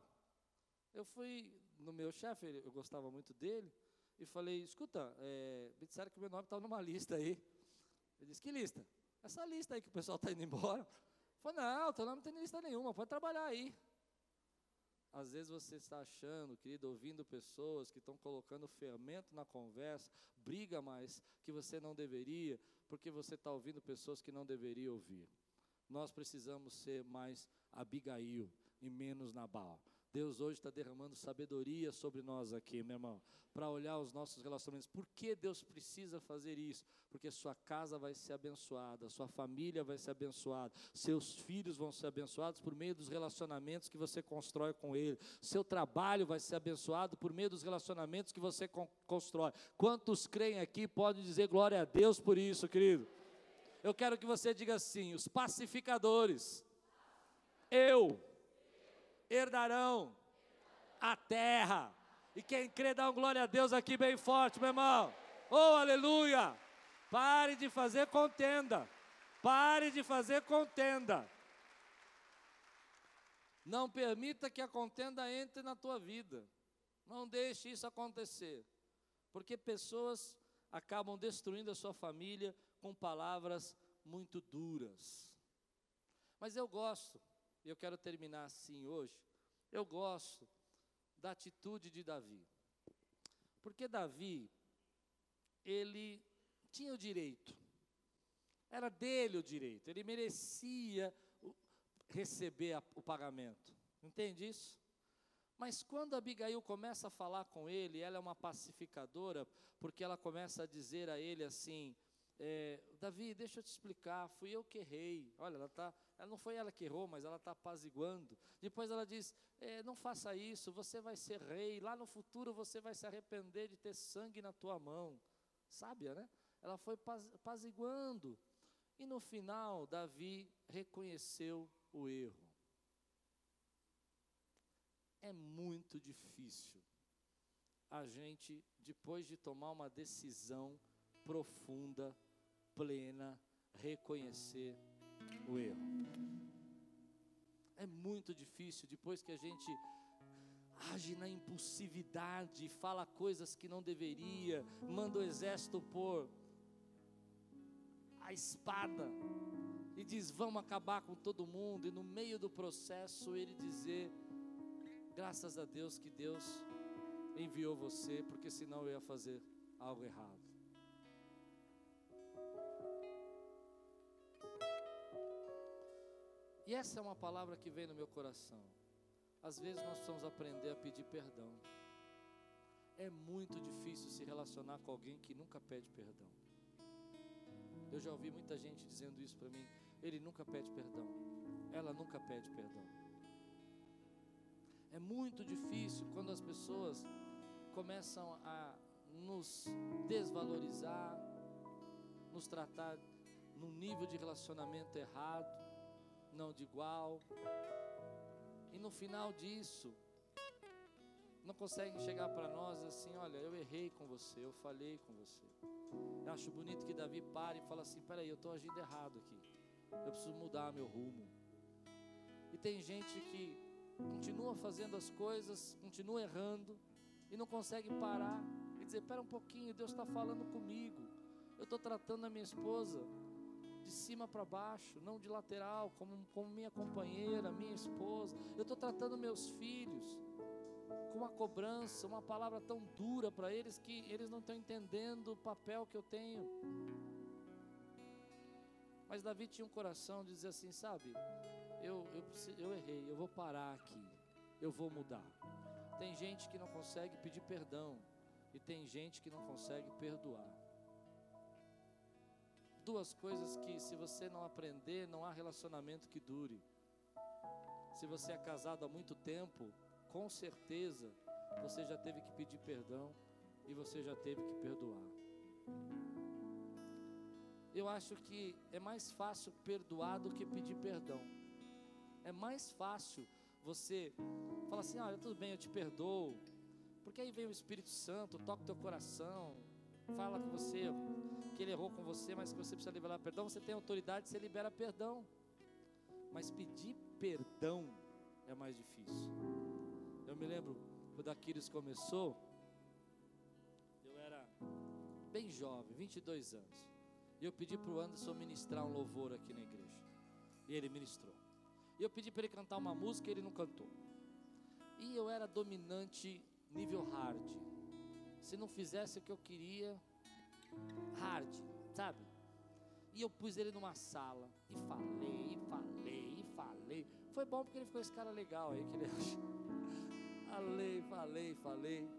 Eu fui no meu chefe, eu gostava muito dele, e falei, escuta, é, me disseram que meu nome estava numa lista aí. Ele disse, que lista? Essa lista aí que o pessoal está indo embora. Falei, não, teu não tem lista nenhuma, pode trabalhar aí. Às vezes você está achando, querido, ouvindo pessoas que estão colocando fermento na conversa, briga mais que você não deveria, porque você está ouvindo pessoas que não deveria ouvir. Nós precisamos ser mais Abigail e menos Nabal. Deus hoje está derramando sabedoria sobre nós aqui, meu irmão, para olhar os nossos relacionamentos. Por que Deus precisa fazer isso? Porque sua casa vai ser abençoada, sua família vai ser abençoada, seus filhos vão ser abençoados por meio dos relacionamentos que você constrói com Ele, seu trabalho vai ser abençoado por meio dos relacionamentos que você constrói. Quantos creem aqui podem dizer glória a Deus por isso, querido? Eu quero que você diga assim: os pacificadores, eu herdarão a terra. E quem crê, dá um glória a Deus aqui bem forte, meu irmão. Oh, aleluia! Pare de fazer contenda. Pare de fazer contenda. Não permita que a contenda entre na tua vida. Não deixe isso acontecer. Porque pessoas acabam destruindo a sua família com palavras muito duras. Mas eu gosto e eu quero terminar assim hoje, eu gosto da atitude de Davi. Porque Davi, ele tinha o direito, era dele o direito, ele merecia receber o pagamento. Entende isso? Mas quando Abigail começa a falar com ele, ela é uma pacificadora, porque ela começa a dizer a ele assim: é, Davi, deixa eu te explicar, fui eu que errei. Olha, ela tá, ela não foi ela que errou, mas ela está apaziguando. Depois ela diz: é, não faça isso, você vai ser rei. Lá no futuro você vai se arrepender de ter sangue na tua mão. Sábia, né? Ela foi apaziguando. E no final, Davi reconheceu o erro. É muito difícil a gente, depois de tomar uma decisão profunda, plena, reconhecer o erro. É muito difícil depois que a gente age na impulsividade, fala coisas que não deveria, manda o exército por a espada e diz: Vamos acabar com todo mundo, e no meio do processo ele dizer: Graças a Deus que Deus enviou você, porque senão eu ia fazer algo errado. E essa é uma palavra que vem no meu coração. Às vezes nós precisamos aprender a pedir perdão. É muito difícil se relacionar com alguém que nunca pede perdão. Eu já ouvi muita gente dizendo isso para mim. Ele nunca pede perdão. Ela nunca pede perdão. É muito difícil quando as pessoas começam a nos desvalorizar, nos tratar num nível de relacionamento errado, não de igual. E no final disso, não conseguem chegar para nós assim: olha, eu errei com você, eu falhei com você. Eu acho bonito que Davi pare e fala assim: peraí, eu estou agindo errado aqui, eu preciso mudar meu rumo. E tem gente que continua fazendo as coisas, continua errando e não consegue parar e dizer: pera um pouquinho, Deus está falando comigo. Eu estou tratando a minha esposa de cima para baixo, não de lateral, como, como minha companheira, minha esposa. Eu estou tratando meus filhos com uma cobrança, uma palavra tão dura para eles que eles não estão entendendo o papel que eu tenho. Mas Davi tinha um coração de dizer assim, sabe? Eu, eu, eu errei, eu vou parar aqui, eu vou mudar. Tem gente que não consegue pedir perdão, e tem gente que não consegue perdoar. Duas coisas que, se você não aprender, não há relacionamento que dure. Se você é casado há muito tempo, com certeza você já teve que pedir perdão e você já teve que perdoar. Eu acho que é mais fácil perdoar do que pedir perdão. É mais fácil você falar assim: olha, tudo bem, eu te perdoo. Porque aí vem o Espírito Santo, toca o teu coração, fala com você que ele errou com você, mas que você precisa liberar perdão. Você tem autoridade, você libera perdão. Mas pedir perdão é mais difícil. Eu me lembro quando Aquiles começou, eu era bem jovem, 22 anos. E eu pedi para o Anderson ministrar um louvor aqui na igreja. E ele ministrou. E eu pedi para ele cantar uma música e ele não cantou. E eu era dominante nível hard. Se não fizesse o que eu queria, hard, sabe? E eu pus ele numa sala e falei, e falei, e falei. Foi bom porque ele ficou esse cara legal aí que ele. Falei, falei, falei.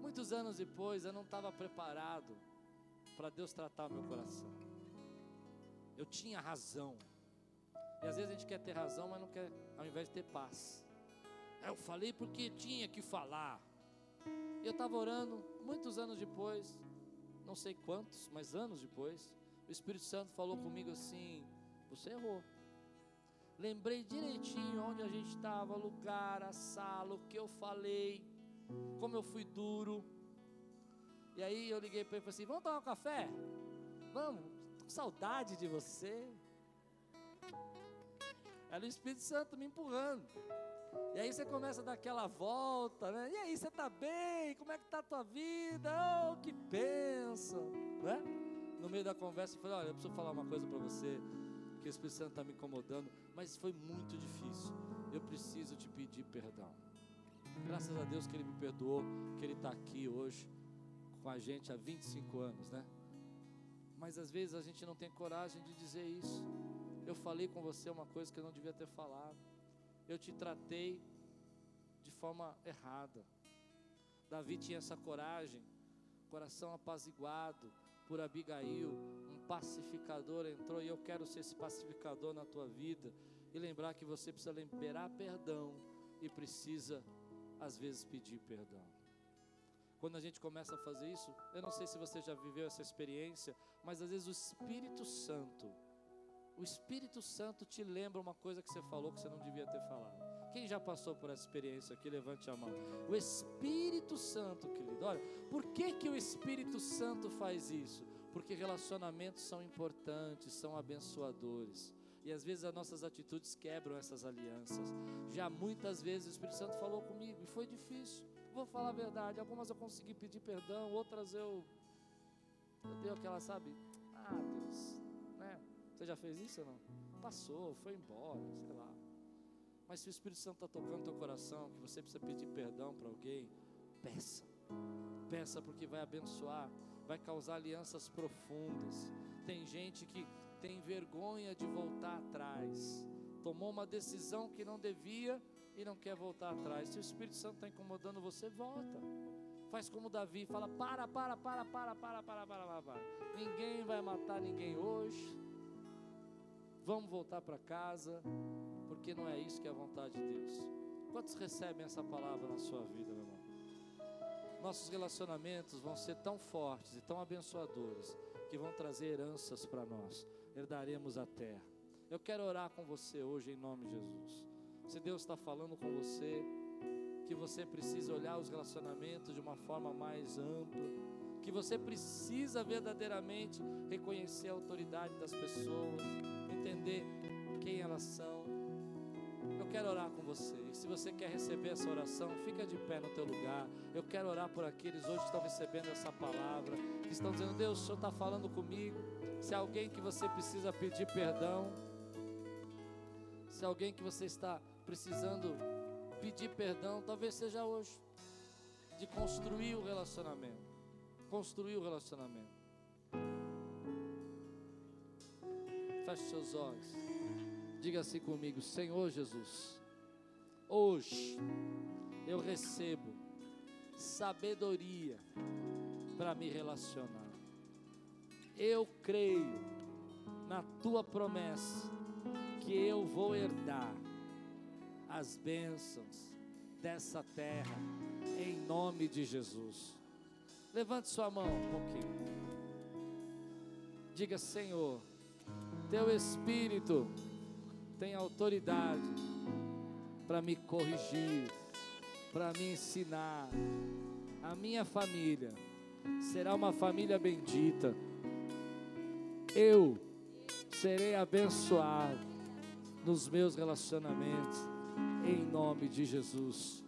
Muitos anos depois eu não estava preparado para Deus tratar meu coração. Eu tinha razão. E às vezes a gente quer ter razão, mas não quer, ao invés de ter paz. Eu falei porque tinha que falar. Eu estava orando, muitos anos depois, não sei quantos, mas anos depois, o Espírito Santo falou comigo assim: Você errou. Lembrei direitinho onde a gente estava, lugar, a sala, o que eu falei, como eu fui duro. E aí eu liguei para ele e falei assim: Vamos tomar um café? Vamos, tô com saudade de você. Era o Espírito Santo me empurrando. E aí você começa a dar aquela volta, né? E aí, você está bem? Como é que está a tua vida? Oh, que bênção, né? No meio da conversa eu falei, olha, eu preciso falar uma coisa para você que o Espírito Santo está me incomodando, mas foi muito difícil. Eu preciso te pedir perdão. Graças a Deus que Ele me perdoou, que Ele está aqui hoje com a gente há 25 anos, né? Mas às vezes a gente não tem coragem de dizer isso. Eu falei com você uma coisa que eu não devia ter falado. Eu te tratei de forma errada. Davi tinha essa coragem, coração apaziguado por Abigail, pacificador entrou e eu quero ser esse pacificador na tua vida e lembrar que você precisa liberar perdão e precisa às vezes pedir perdão. Quando a gente começa a fazer isso, eu não sei se você já viveu essa experiência, mas às vezes o Espírito Santo, o Espírito Santo te lembra uma coisa que você falou que você não devia ter falado. Quem já passou por essa experiência aqui, levante a mão. O Espírito Santo, querido, olha, por que que o Espírito Santo faz isso? porque relacionamentos são importantes, são abençoadores. E às vezes as nossas atitudes quebram essas alianças. Já muitas vezes o Espírito Santo falou comigo e foi difícil. Vou falar a verdade, algumas eu consegui pedir perdão, outras eu eu dei aquela, sabe? Ah? Você já fez isso ou não? Passou, foi embora, sei lá. Mas se o Espírito Santo está tocando teu coração, que você precisa pedir perdão para alguém, peça. Peça porque vai abençoar vai causar alianças profundas. Tem gente que tem vergonha de voltar atrás, tomou uma decisão que não devia e não quer voltar atrás. Se o Espírito Santo está incomodando você, volta. Faz como Davi, fala: para, para, para, para, para, para, para, para, para. Ninguém vai matar ninguém hoje. Vamos voltar para casa, porque não é isso que é a vontade de Deus. Quantos recebem essa palavra na sua vida, meu irmão? Nossos relacionamentos vão ser tão fortes e tão abençoadores que vão trazer heranças para nós. Herdaremos a terra. Eu quero orar com você hoje em nome de Jesus. Se Deus está falando com você, que você precisa olhar os relacionamentos de uma forma mais ampla, que você precisa verdadeiramente reconhecer a autoridade das pessoas, entender quem elas são. Eu quero orar com você. E se você quer receber essa oração, fica de pé no teu lugar. Eu quero orar por aqueles hoje que estão recebendo essa palavra, que estão dizendo: Deus, o Senhor está falando comigo. Se é alguém que você precisa pedir perdão, se é alguém que você está precisando pedir perdão, talvez seja hoje, de construir o relacionamento. Construir o relacionamento. Feche seus olhos. Diga assim comigo: Senhor Jesus, hoje eu recebo sabedoria para me relacionar. Eu creio na tua promessa que eu vou herdar as bênçãos dessa terra, em nome de Jesus. Levante sua mão um pouquinho. Diga, Senhor, Teu Espírito tem autoridade para me corrigir, para me ensinar. A minha família será uma família bendita. Eu serei abençoado nos meus relacionamentos em nome de Jesus.